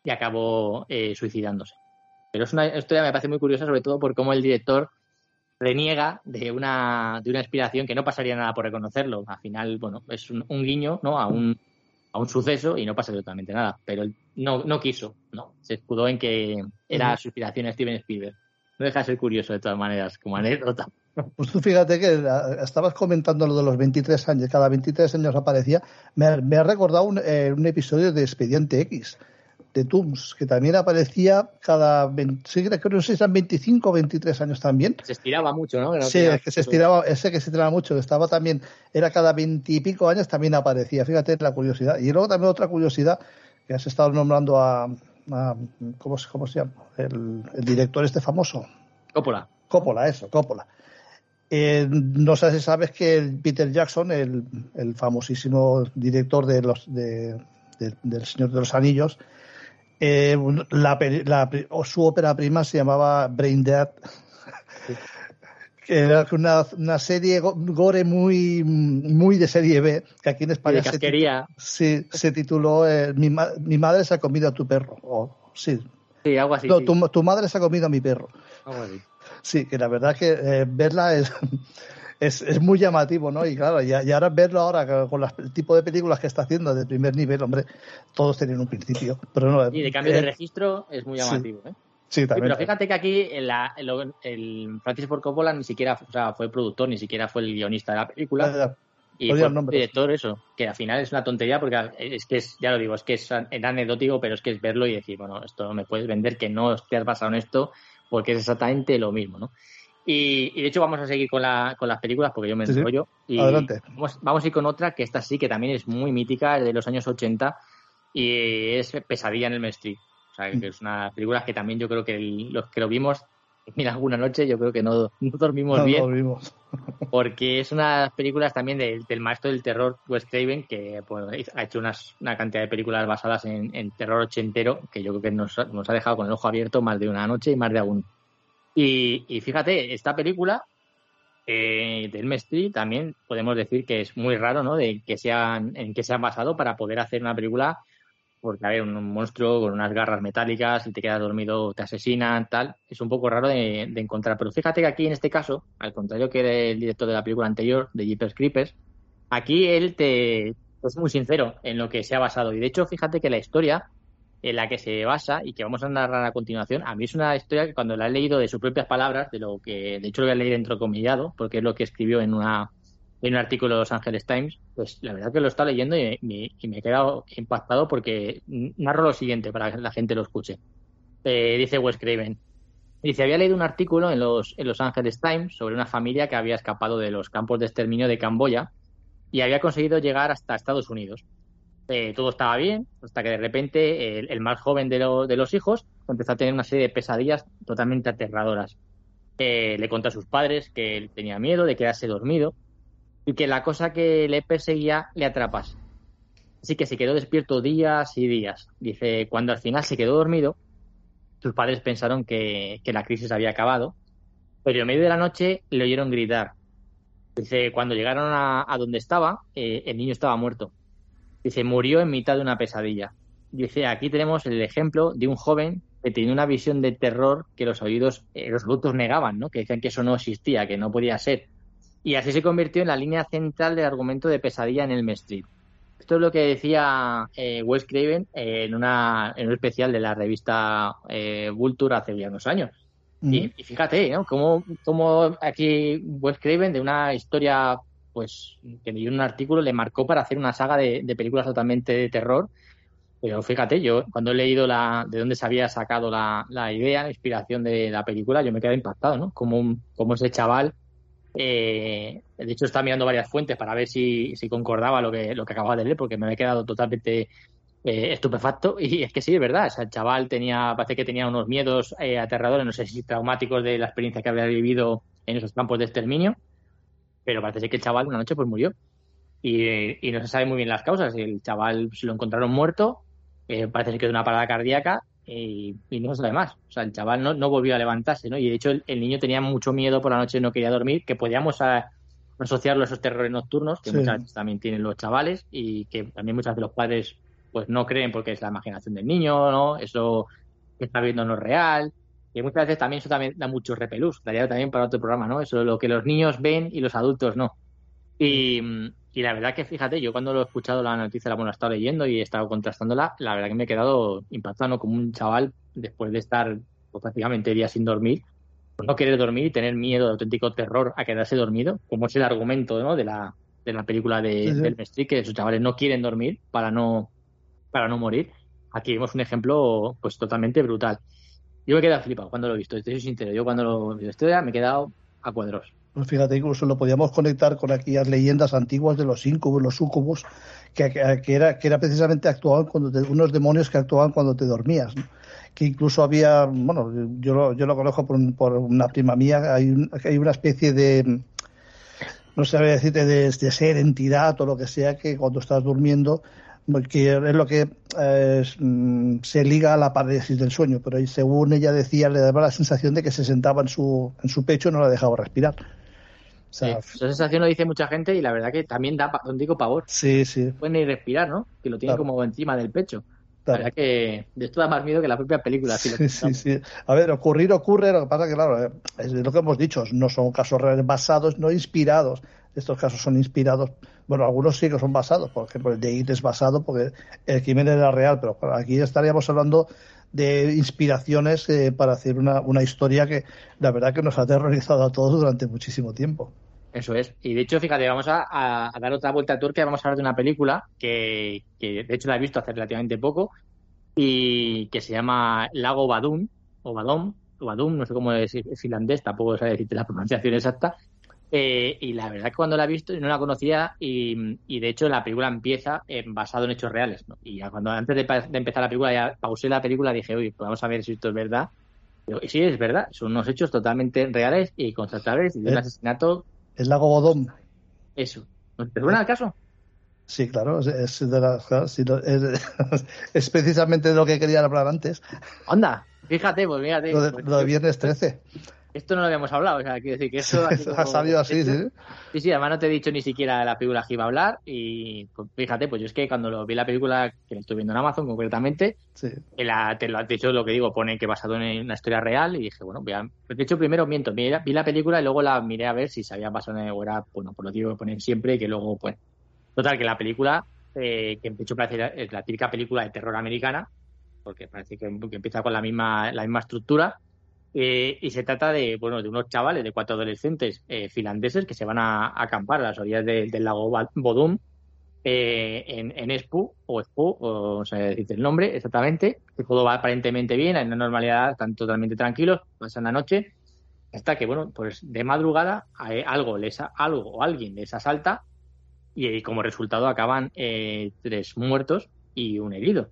y acabó eh, suicidándose. Pero es una historia que me parece muy curiosa, sobre todo por cómo el director reniega de una, de una inspiración que no pasaría nada por reconocerlo. Al final, bueno, es un, guiño ¿no? a, un, a un suceso y no pasa absolutamente nada. Pero él no, no quiso, no. Se escudó en que era su inspiración Steven Spielberg. No deja de ser curioso de todas maneras, como anécdota. Pues tú fíjate que estabas comentando lo de los 23 años, cada 23 años aparecía. Me, ha recordado eh, un, episodio de Expediente X, de Tooms, que también aparecía cada. sí, creo que no sé si eran 25 o 23 años también. Se estiraba mucho, ¿no? sí, es que se estiraba, ese que se estiraba mucho, estaba también, era cada 20 y pico años también aparecía. Fíjate la curiosidad. Y luego también otra curiosidad, que has estado nombrando a. ¿cómo, ¿Cómo se llama? El, el director este famoso. Coppola. Coppola, eso, Coppola. Eh, no sé si sabes que Peter Jackson, el, famosísimo director de los de, del Señor de los Anillos, eh, su ópera prima se llamaba Brain Dead, que era una, serie gore muy muy de serie B, que aquí en España se, se, tituló eh, mi, madre se ha comido a tu perro. sí. algo así. Tu, madre se ha comido a mi perro. Sí, que la verdad que eh, verla es, es, es, muy llamativo, ¿no? Y claro, y, ahora verlo ahora con el tipo de películas que está haciendo de primer nivel, hombre, todos tienen un principio. Pero no, y de cambio de eh, registro es muy llamativo, ¿eh? Sí, también. pero fíjate que aquí el, el, Francis Ford Coppola ni siquiera o sea, fue productor, ni siquiera fue el guionista de la película. Y fue el director, eso, que al final es una tontería porque es que es, ya lo digo, es que es anecdótico, pero es que es verlo y decir, bueno, esto no me puedes vender que no te has basado en esto porque es exactamente lo mismo, ¿no? Y, de hecho vamos a seguir con, la, con las películas porque yo me enrollo. Y Adelante. Vamos, a ir con otra que esta sí, que también es muy mítica, de los años 80 y es Pesadilla en el Street. O sea, que es una película que también yo creo que los que lo vimos, mira, alguna noche yo creo que no, dormimos no bien. Dormimos. porque es una películas también del maestro del terror Wes Craven, que pues, ha hecho una cantidad de películas basadas en, terror ochentero, que yo creo que nos, ha dejado con el ojo abierto más de una noche y más de algún. Y, y fíjate, esta película eh, del Street también podemos decir que es muy raro, ¿no? De que sean, en que se han basado para poder hacer una película porque, a ver, un monstruo con unas garras metálicas, y te quedas dormido, te asesinan, tal, es un poco raro de, encontrar. Pero fíjate que aquí, en este caso, al contrario que el director de la película anterior, de Jeepers Creepers, aquí él te es muy sincero en lo que se ha basado. Y de hecho, fíjate que la historia en la que se basa y que vamos a narrar a continuación, a mí es una historia que cuando la he leído de sus propias palabras, de lo que, de hecho lo voy a leer entrecomillado, porque es lo que escribió en una en un artículo de Los Angeles Times, pues la verdad que lo está leyendo y me, he quedado impactado porque narro lo siguiente para que la gente lo escuche. Eh, dice Wes Craven. Dice, había leído un artículo en los, en los Angeles Times sobre una familia que había escapado de los campos de exterminio de Camboya y había conseguido llegar hasta Estados Unidos. Eh, todo estaba bien, hasta que de repente el, más joven de, de, los hijos empezó a tener una serie de pesadillas totalmente aterradoras. Eh, le contó a sus padres que él tenía miedo de quedarse dormido y que la cosa que le perseguía le atrapase. Así que se quedó despierto días y días. Dice, cuando al final se quedó dormido, sus padres pensaron que, la crisis había acabado, pero en medio de la noche le oyeron gritar. Dice, cuando llegaron a, donde estaba, eh, el niño estaba muerto. Dice, murió en mitad de una pesadilla. Dice, aquí tenemos el ejemplo de un joven que tenía una visión de terror que los oídos, eh, los adultos negaban, ¿no? Que decían que eso no existía, que no podía ser. Y así se convirtió en la línea central del argumento de pesadilla en el Street. Esto es lo que decía eh, Wes Craven en, una, en un especial de la revista eh, Vulture hace ya unos años. y, fíjate, ¿no? Cómo, aquí Wes Craven, de una historia, pues, que dio un artículo, le marcó para hacer una saga de, películas totalmente de terror. Pero fíjate, yo cuando he leído la, de dónde se había sacado la, idea, la inspiración de la película, yo me quedé impactado, ¿no? Como, como ese chaval eh, de hecho, estaba mirando varias fuentes para ver si, concordaba lo que, lo que acababa de leer, porque me había quedado totalmente eh, estupefacto. Y es que sí, es verdad. el chaval tenía, parece que tenía unos miedos eh, aterradores, no sé si traumáticos de la experiencia que había vivido en esos campos de exterminio. Pero parece que el chaval una noche pues murió. Y, no se sabe muy bien las causas. El chaval se lo encontraron muerto, parece que de una parada cardíaca y, no sabe más. O sea, el chaval no, no volvió a levantarse, ¿no? Y de hecho el, niño tenía mucho miedo por la noche, no quería dormir, que podíamos asociarlo a esos terrores nocturnos que muchas veces también tienen los chavales y que también muchas veces los padres pues no creen porque es la imaginación del niño, ¿no? Eso que está viendo no es real. Y muchas veces también eso también da mucho repelús, daría también para otro programa, ¿no? Eso es lo que los niños ven y los adultos no. Y, y la verdad que, fíjate, yo cuando lo he escuchado la noticia, la, bueno, he estado leyendo y he estado contrastándola, la verdad que me he quedado impactado como un chaval después de estar pues, prácticamente días sin dormir, pues no querer dormir y tener miedo, de auténtico terror a quedarse dormido, como es el argumento ¿no? de, la, de la película de, del Mestri, que sus chavales no quieren dormir para no, para no morir. Aquí vemos un ejemplo pues totalmente brutal. Yo me he quedado flipado cuando lo he visto, estoy sincero. Yo cuando lo he visto me he quedado a cuadros. Pues fíjate, incluso lo podíamos conectar con aquellas leyendas antiguas de los incubos, los sucubos, que, que, era, que era precisamente actuaban cuando unos demonios que actuaban cuando te dormías. Que incluso había, bueno, yo lo, yo lo conozco por, por una prima mía, hay, hay una especie de, no sé decirte, de, de ser, entidad o lo que sea, que cuando estás durmiendo que es lo que eh, mm, se liga a la parálisis del sueño, pero según ella decía, le daba la sensación de que se sentaba en su, en su pecho y no la dejaba respirar esa sensación lo dice mucha gente y la verdad que también da, digo, pavor. Sí, sí. No pueden ni respirar, ¿no? Que lo tiene como encima del pecho. La verdad que de esto da más miedo que la propia película. sí, sí, sí. A ver, ocurrir ocurre, lo que pasa que, claro, es lo que hemos dicho, no son casos reales basados, no inspirados. Estos casos son inspirados, bueno, algunos sí que son basados, por ejemplo, el de IT es basado porque el crimen era real, pero aquí estaríamos hablando de inspiraciones eh, para hacer una, una historia que la verdad que nos ha aterrorizado a todos durante muchísimo tiempo. Eso es. Y de hecho, fíjate, vamos a, dar otra vuelta a Turquía. vamos a hablar de una película que, de hecho la he visto hace relativamente poco y que se llama Lago Badum o Badum, o Badum, no sé cómo es, finlandés, tampoco sé decirte la pronunciación exacta. Eh, y la verdad que cuando la he visto no la conocía y, de hecho la película empieza basado en hechos reales. Y cuando antes de, empezar la película ya pausé la película y dije, uy, pues vamos a ver si esto es verdad. Y sí, es verdad, son unos hechos totalmente reales y constatables de un asesinato el lago Bodón. Eso. ¿Te suena el caso? Sí, claro, es, es, precisamente de lo que quería hablar antes. Anda, fíjate, pues fíjate. Lo de, lo de viernes 13. Esto no lo habíamos hablado, o sea, quiero decir que eso ha, salido así, sí. Sí, sí, además no te he dicho ni siquiera de la película que iba a hablar y pues, fíjate, pues yo es que cuando lo vi la película, que la estoy viendo en Amazon concretamente, sí. la, te lo has dicho lo que digo, pone que basado en una historia real y dije, bueno, voy a, pues, de hecho primero miento, vi la película y luego la miré a ver si se había basado en o era, bueno, por lo que ponen siempre y que luego, pues, total, que la película, eh, que de hecho parece es la típica película de terror americana, porque parece que, que empieza con la misma, la misma estructura, eh, y se trata de, bueno, de unos chavales, de cuatro adolescentes eh, finlandeses que se van a, acampar a las orillas del lago Bodum eh, en, en Espu, o Espu, o, sea, dice el nombre exactamente, que todo va aparentemente bien, hay una normalidad, están totalmente tranquilos, pasan la noche, hasta que, bueno, pues de madrugada algo, les, algo o alguien les asalta y, como resultado acaban eh, tres muertos y un herido.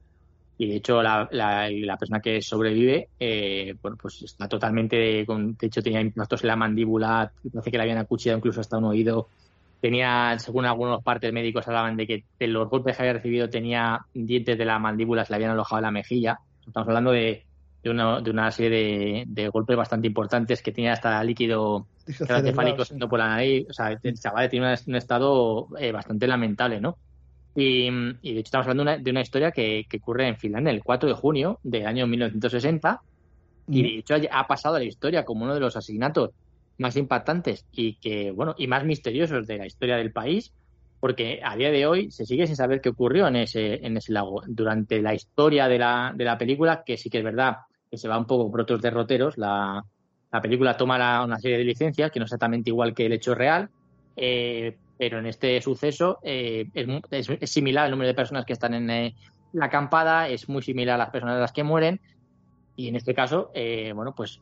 Y de hecho la, la, persona que sobrevive, eh, bueno, pues está totalmente, con, de hecho tenía impactos en la mandíbula, parece que le habían acuchillado incluso hasta un oído. Tenía, según algunos partes médicos hablaban de que de los golpes que había recibido tenía dientes de la mandíbula, se le habían alojado en la mejilla. Estamos hablando de, de, una, de una serie de, golpes bastante importantes que tenía hasta líquido encefálico sí. por la nariz. O sea, el chaval tiene un, estado eh, bastante lamentable, ¿no? Y, de hecho estamos hablando de una, historia que, ocurre en Finlandia el 4 de junio del año 1960 y de hecho ha pasado a la historia como uno de los asesinatos más impactantes y que bueno y más misteriosos de la historia del país porque a día de hoy se sigue sin saber qué ocurrió en ese en ese lago. Durante la historia de la, de la película que sí que es verdad que se va un poco por otros derroteros la, la película toma una serie de licencias que no es exactamente igual que el hecho real eh, pero en este suceso eh, es, similar el número de personas que están en eh, la acampada, es muy similar a las personas de las que mueren, y en este caso, eh, bueno, pues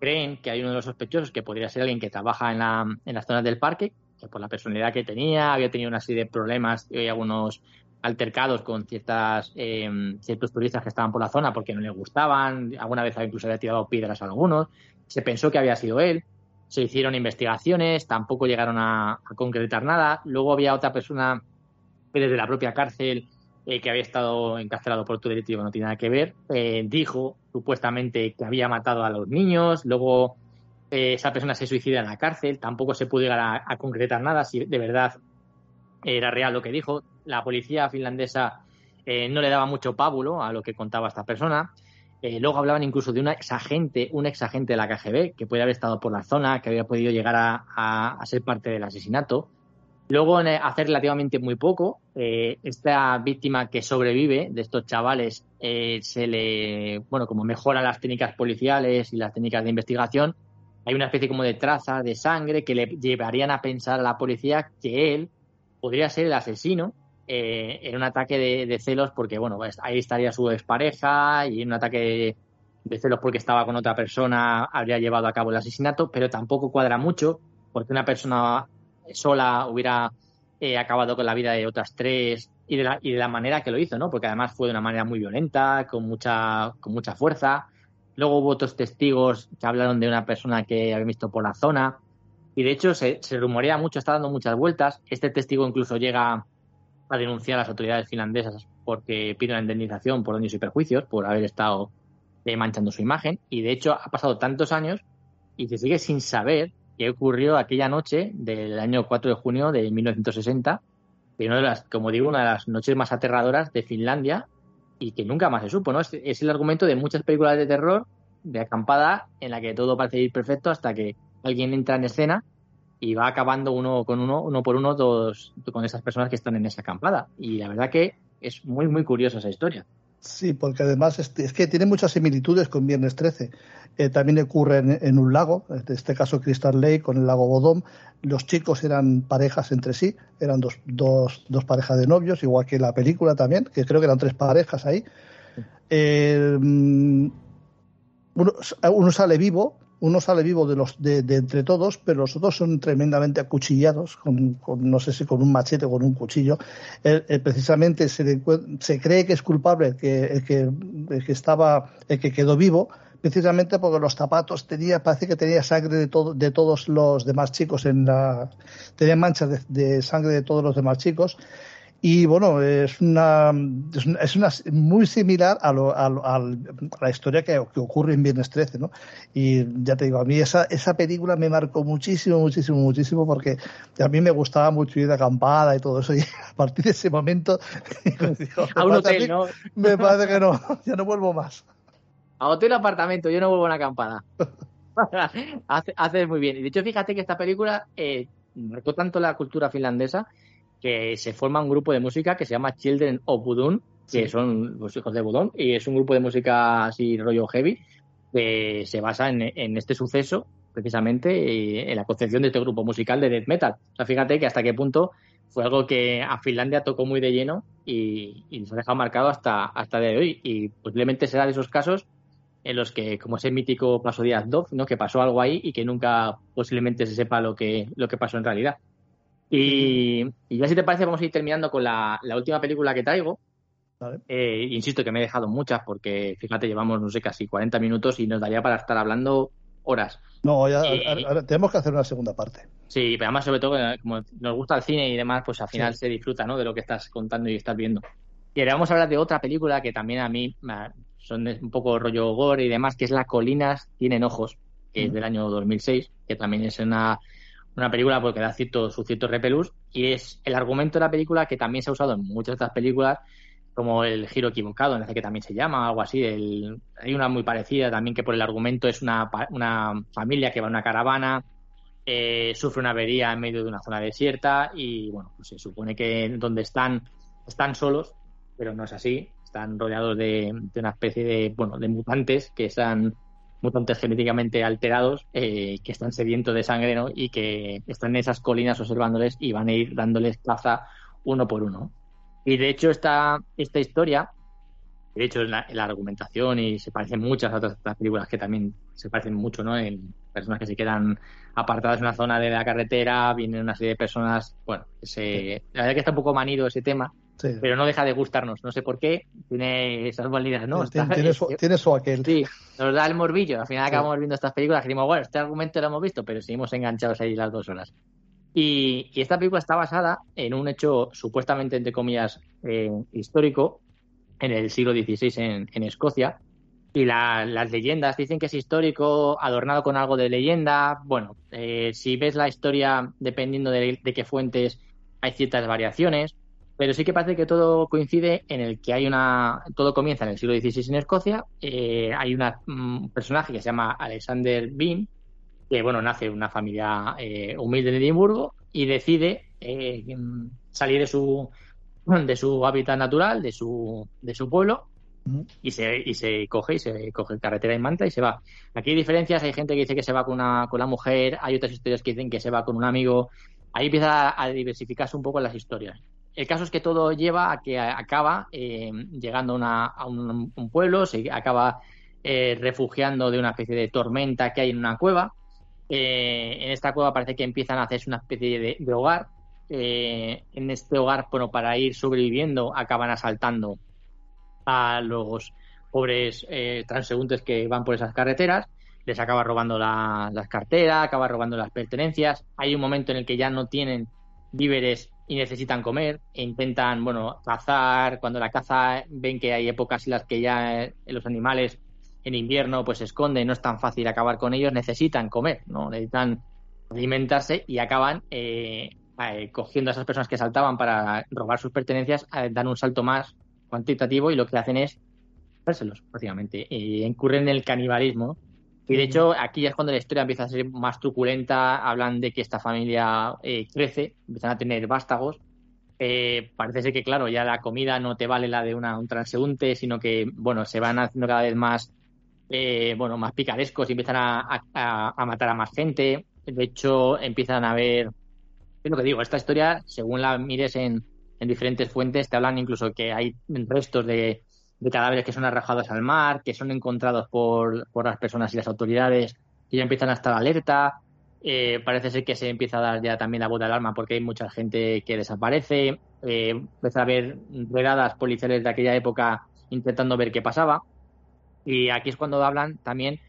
creen que hay uno de los sospechosos que podría ser alguien que trabaja en, la, en las zonas del parque, que por la personalidad que tenía, había tenido una serie de problemas y algunos altercados con ciertas ciertos turistas que estaban por la zona porque no le gustaban, alguna vez incluso había tirado piedras a algunos, se pensó que había sido él, se hicieron investigaciones, tampoco llegaron a, concretar nada. Luego había otra persona que desde la propia cárcel, eh, que había estado encarcelado por todo delito no tiene nada que ver, eh, dijo supuestamente que había matado a los niños. Luego eh, esa persona se suicida en la cárcel, tampoco se pudo llegar a, a, concretar nada si de verdad era real lo que dijo. La policía finlandesa no le daba mucho pábulo a lo que contaba esta persona. Eh, luego hablaban incluso de una exagente, un exagente de la KGB que puede haber estado por la zona, que había podido llegar a, ser parte del asesinato. Luego, hace relativamente muy poco, eh, esta víctima que sobrevive de estos chavales eh, se le, bueno, como mejora las técnicas policiales y las técnicas de investigación, hay una especie como de traza de sangre que le llevarían a pensar a la policía que él podría ser el asesino eh, en un ataque de, celos porque, bueno, pues ahí estaría su expareja y en un ataque de, celos porque estaba con otra persona habría llevado a cabo el asesinato, pero tampoco cuadra mucho porque una persona sola hubiera eh, acabado con la vida de otras tres y de, la, y de la manera que lo hizo, ¿no? Porque además fue de una manera muy violenta, con mucha, con mucha fuerza. Luego hubo otros testigos que hablaron de una persona que había visto por la zona. Y de hecho se, se rumorea mucho, está dando muchas vueltas. Este testigo incluso llega a denunciar a las autoridades finlandesas porque pide una indemnización por daños y perjuicios por haber estado eh, manchando su imagen. Y de hecho ha pasado tantos años y se sigue sin saber qué ocurrió aquella noche del año 4 de junio de 1960, que una de las, como digo, una de las noches más aterradoras de Finlandia y que nunca más se supo, ¿no? Es, es el argumento de muchas películas de terror de acampada en la que todo parece ir perfecto hasta que alguien entra en escena y va acabando uno con uno, uno por uno, todos con esas personas que están en esa acampada. Y la verdad que es muy, muy curiosa esa historia. Sí, porque además es, que tiene muchas similitudes con Viernes 13. Eh, también ocurre en, un lago, en este caso Crystal Lake con el lago Bodom. Los chicos eran parejas entre sí, eran dos, dos, dos parejas de novios, igual que la película también, que creo que eran tres parejas ahí. Eh, mm, uno, sale vivo, uno sale vivo de los de, entre todos, pero los otros son tremendamente acuchillados, con, no sé si con un machete o con un cuchillo. precisamente se, se, cree que es culpable el que, el que, que estaba, el que quedó vivo, precisamente porque los zapatos tenía, parece que tenía sangre de, todo, de todos los demás chicos en la, tenía manchas de sangre de todos los demás chicos y bueno, es una, es una, muy similar a, lo, a, la historia que, ocurre en Viernes 13, ¿no? Y ya te digo, a mí esa, esa película me marcó muchísimo, muchísimo, muchísimo, porque a mí me gustaba mucho ir de acampada y todo eso, y a partir de ese momento... a un hotel, ¿no? Me parece que no, ya no vuelvo más. A hotel apartamento, yo no vuelvo a una acampada. Haces muy bien. Y de hecho, fíjate que esta película eh, marcó tanto la cultura finlandesa que se forma un grupo de música que se llama Children of Budun, que son los hijos de Budun, y es un grupo de música así rollo heavy, que se basa en, este suceso, precisamente, en la concepción de este grupo musical de death metal. O sea, fíjate que hasta qué punto fue algo que a Finlandia tocó muy de lleno y, y nos ha dejado marcado hasta, hasta el día de hoy. Y posiblemente será de esos casos en los que, como ese mítico Paso Díaz Dov, ¿no? que pasó algo ahí y que nunca posiblemente se sepa lo que, lo que pasó en realidad. Y, ya si te parece, vamos a ir terminando con la, última película que traigo. Eh, insisto que me he dejado muchas porque, fíjate, llevamos, no sé, casi 40 minutos y nos daría para estar hablando horas. No, ya, tenemos que hacer una segunda parte. Sí, pero además, sobre todo, como nos gusta el cine y demás, pues al final se disfruta ¿no? de lo que estás contando y estás viendo. Y ahora vamos a hablar de otra película que también a mí son un poco rollo gore y demás, que es La Colinas Tienen Ojos, que es del año 2006, que también es una, una película porque da cierto, su cierto repelús, y es el argumento de la película que también se ha usado en muchas otras películas, como El Giro Equivocado, en que también se llama, algo así. El, hay una muy parecida también que por el argumento es una, una familia que va en una caravana, eh, sufre una avería en medio de una zona desierta y, bueno, pues se supone que donde están, están solos, pero no es así están rodeados de, una especie de, bueno, de mutantes que están mutantes genéticamente alterados eh, que están sedientos de sangre ¿no? y que están en esas colinas observándoles y van a ir dándoles caza uno por uno. Y de hecho esta, esta historia, de hecho la, argumentación y se parecen muchas otras, películas que también se parecen mucho, ¿no? En personas que se quedan apartadas en una zona de la carretera, vienen una serie de personas, bueno, se, la verdad que está un poco manido ese tema, pero no deja de gustarnos. No sé por qué, tiene esas validas, ¿no? tiene, su, aquel. Sí, nos da el morbillo. Al final acabamos viendo estas películas y decimos, bueno, este argumento lo hemos visto, pero seguimos enganchados ahí las dos horas. Y, esta película está basada en un hecho supuestamente, entre comillas, eh, histórico en el siglo XVI en, Escocia. Y las leyendas dicen que es histórico, adornado con algo de leyenda. Bueno, eh, si ves la historia, dependiendo de qué fuentes, hay ciertas variaciones pero sí que parece que todo coincide en el que hay una. Todo comienza en el siglo XVI en Escocia. Eh, hay un personaje que se llama Alexander Bean, que bueno, nace en una familia eh, humilde de Edimburgo y decide eh, salir de su, de su hábitat natural, de su, de su pueblo, y se, y se coge y se coge carretera y manta y se va. Aquí hay diferencias, hay gente que dice que se va con, una, con la mujer, hay otras historias que dicen que se va con un amigo. Ahí empieza a diversificarse un poco las historias. El caso es que todo lleva a que acaba eh, llegando a un, pueblo, se acaba eh, refugiando de una especie de tormenta que hay en una cueva. Eh, en esta cueva parece que empiezan a hacerse una especie de, hogar. en este hogar, bueno, para ir sobreviviendo, acaban asaltando a los pobres transeúntes que van por esas carreteras. Les acaba robando las carteras, acaba robando las pertenencias. Hay un momento en el que ya no tienen víveres y necesitan comer e intentan, bueno, cazar. Cuando la caza ven que hay épocas en las que ya eh, los animales en invierno pues se esconden, no es tan fácil acabar con ellos, necesitan comer, ¿no? Necesitan alimentarse y acaban eh, eh, cogiendo a esas personas que saltaban para robar sus pertenencias, dan un salto más cuantitativo y lo que hacen es dárselos, prácticamente. Y incurren en el canibalismo y de hecho, aquí es cuando la historia empieza a ser más truculenta. Hablan de que esta familia eh, crece, empiezan a tener vástagos. Eh, parece ser que, claro, ya la comida no te vale la de una, un transeúnte, sino que, bueno, se van haciendo cada vez más, eh, bueno, más picarescos y empiezan a, matar a más gente. De hecho, empiezan a ver. Es lo que digo, esta historia, según la mires en, en diferentes fuentes, te hablan incluso que hay restos de, de cadáveres que son arrojados al mar, que son encontrados por, por las personas y las autoridades y ya empiezan a estar alerta. Eh, parece ser que se empieza a dar ya también la voz de alarma porque hay mucha gente que desaparece. Eh, empieza a haber redadas policiales de aquella época intentando ver qué pasaba. Y aquí es cuando hablan también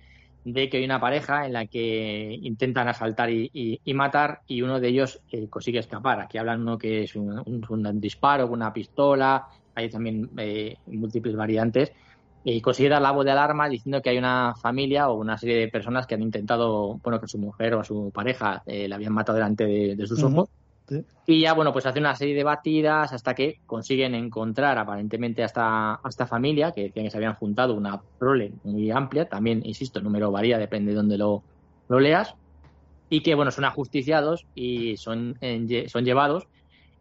de que hay una pareja en la que intentan asaltar y, matar y uno de ellos eh, consigue escapar. Aquí hablan uno que es un, un, un disparo una pistola, hay también eh, múltiples variantes, y consigue dar la voz de alarma diciendo que hay una familia o una serie de personas que han intentado, bueno, que su mujer o su pareja eh, la habían matado delante de, sus ojos. Y ya, bueno, pues hace una serie de batidas hasta que consiguen encontrar aparentemente a esta, a esta familia, que decían que se habían juntado una prole muy amplia, también, insisto, el número varía, depende de dónde lo, lo leas, y que, bueno, son ajusticiados y son, son llevados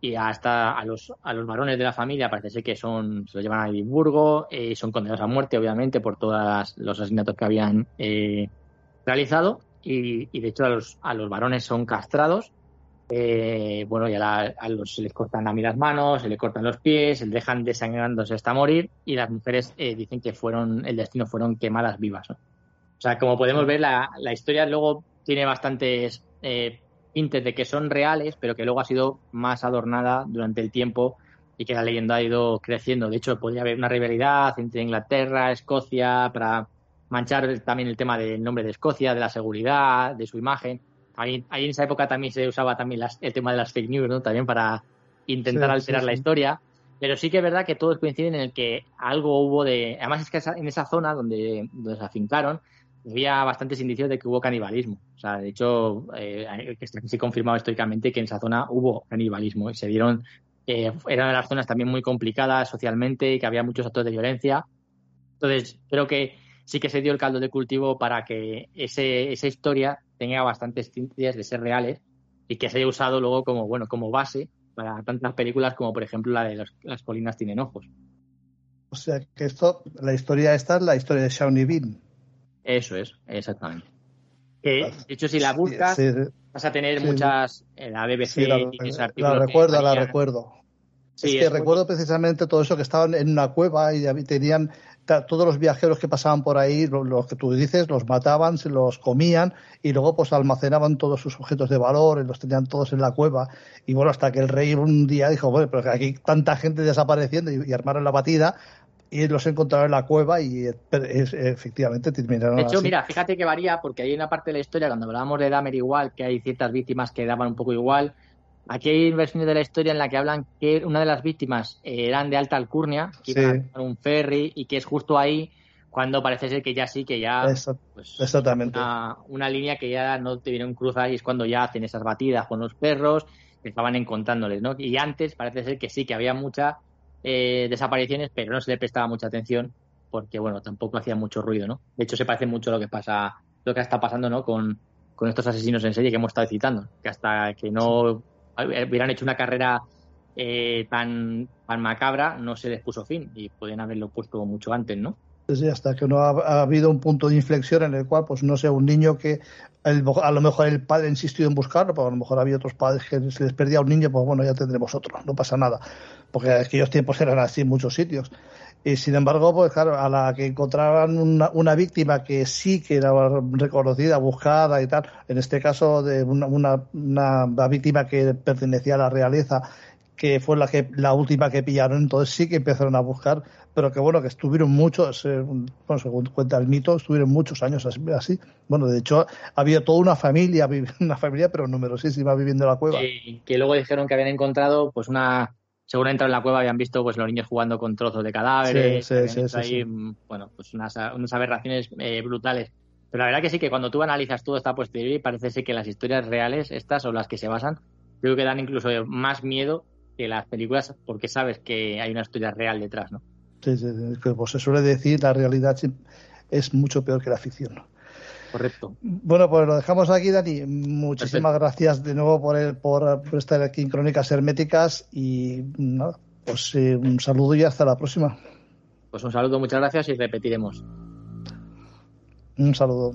y hasta a los, a los varones de la familia parece ser que son, se los llevan a Edimburgo, y eh, son condenados a muerte, obviamente, por todos los asesinatos que habían eh, realizado, y, de hecho a los, a los varones son castrados. Eh, bueno, ya a los, se les cortan a mí las manos, se les cortan los pies, se les dejan desangrándose hasta morir. Y las mujeres eh, dicen que fueron, el destino fueron quemadas vivas. O sea, como podemos ver, la, la historia luego tiene bastantes eh, hintes de que son reales, pero que luego ha sido más adornada durante el tiempo y que la leyenda ha ido creciendo. De hecho, podría haber una rivalidad entre Inglaterra, Escocia, para manchar también el tema del nombre de Escocia, de la seguridad, de su imagen. Ahí, en esa época también se usaba también el tema de las fake news, ¿no? También para intentar alterar la historia. Pero sí que es verdad que todos coinciden en el que algo hubo de. Además, es que en esa zona donde, donde se afincaron había bastantes indicios de que hubo canibalismo. O sea, de hecho, eh, se confirmado históricamente que en esa zona hubo canibalismo y se dieron. Eh, eran de las zonas también muy complicadas socialmente y que había muchos actos de violencia. Entonces, creo que sí que se dio el caldo de cultivo para que ese, esa historia tenga bastantes tintes de ser reales y que se haya usado luego como, bueno, como base para tantas películas como, por ejemplo, la de Las colinas tienen ojos. O sea, que esto, la historia esta es la historia de Shawnee Bean. Eso es, exactamente. de hecho, si la buscas, vas a tener muchas, eh, la BBC, la, la recuerdo, la recuerdo. es que recuerdo precisamente todo eso que estaban en una cueva y tenían todos los viajeros que pasaban por ahí, los que tú dices, los mataban, se los comían y luego pues almacenaban todos sus objetos de valor y los tenían todos en la cueva. Y bueno, hasta que el rey un día dijo, bueno, pero aquí tanta gente desapareciendo y, armaron la batida, y los encontraron en la cueva y efectivamente terminaron. De hecho, mira, fíjate que varía porque hay una parte de la historia, cuando hablábamos de Dahmer igual, que hay ciertas víctimas que daban un poco igual, Aquí hay versiones de la historia en la que hablan que una de las víctimas eran de alta alcurnia, que iban a un ferry y que es justo ahí cuando parece ser que ya sí, que ya. pues, exactamente. Una, línea que ya no te vieron cruzar y es cuando ya hacen esas batidas con los perros que estaban encontrándoles, ¿no? Y antes parece ser que sí, que había muchas eh, desapariciones, pero no se le prestaba mucha atención porque, bueno, tampoco hacía mucho ruido, ¿no? De hecho, se parece mucho a lo que pasa, lo que está pasando, ¿no? Con, con estos asesinos en serie que hemos estado citando, que hasta que no hubieran hecho una carrera eh, tan, tan macabra, no se les puso fin y pueden haberlo puesto mucho antes, ¿no? Hasta que no ha, habido un punto de inflexión en el cual, pues no sé, un niño que a lo mejor el padre ha insistido en buscarlo, pero a lo mejor había otros padres que se les perdía un niño, pues bueno, ya tendremos otro, no pasa nada, porque aquellos tiempos eran así en muchos sitios. Y sin embargo, pues claro, a la que encontraban una, una víctima que sí que era reconocida, buscada y tal, en este caso de una, una, una víctima que pertenecía a la realeza, que fue la que la última que pillaron, entonces sí que empezaron a buscar, pero que bueno, que estuvieron muchos, eh, bueno, según cuenta el mito, estuvieron muchos años así. Bueno, de hecho, había toda una familia, una familia, pero numerosísima viviendo en la cueva. Y que luego dijeron que habían encontrado pues una seguramente en la cueva habían visto pues los niños jugando con trozos de cadáveres, sí, sí, sí, bueno, pues unas, aberraciones eh, brutales. Pero la verdad que sí, que cuando tú analizas todo esta posteriori, parece ser que las historias reales, estas o las que se basan, creo que dan incluso más miedo que las películas porque sabes que hay una historia real detrás, ¿no? Sí, sí, como se suele decir, la realidad es mucho peor que la ficción. Correcto. Bueno, pues lo dejamos aquí, Dani. Muchísimas gracias de nuevo por, por, estar aquí en Crónicas Herméticas y nada, pues eh, un saludo y hasta la próxima. Pues un saludo, muchas gracias y repetiremos. Un saludo.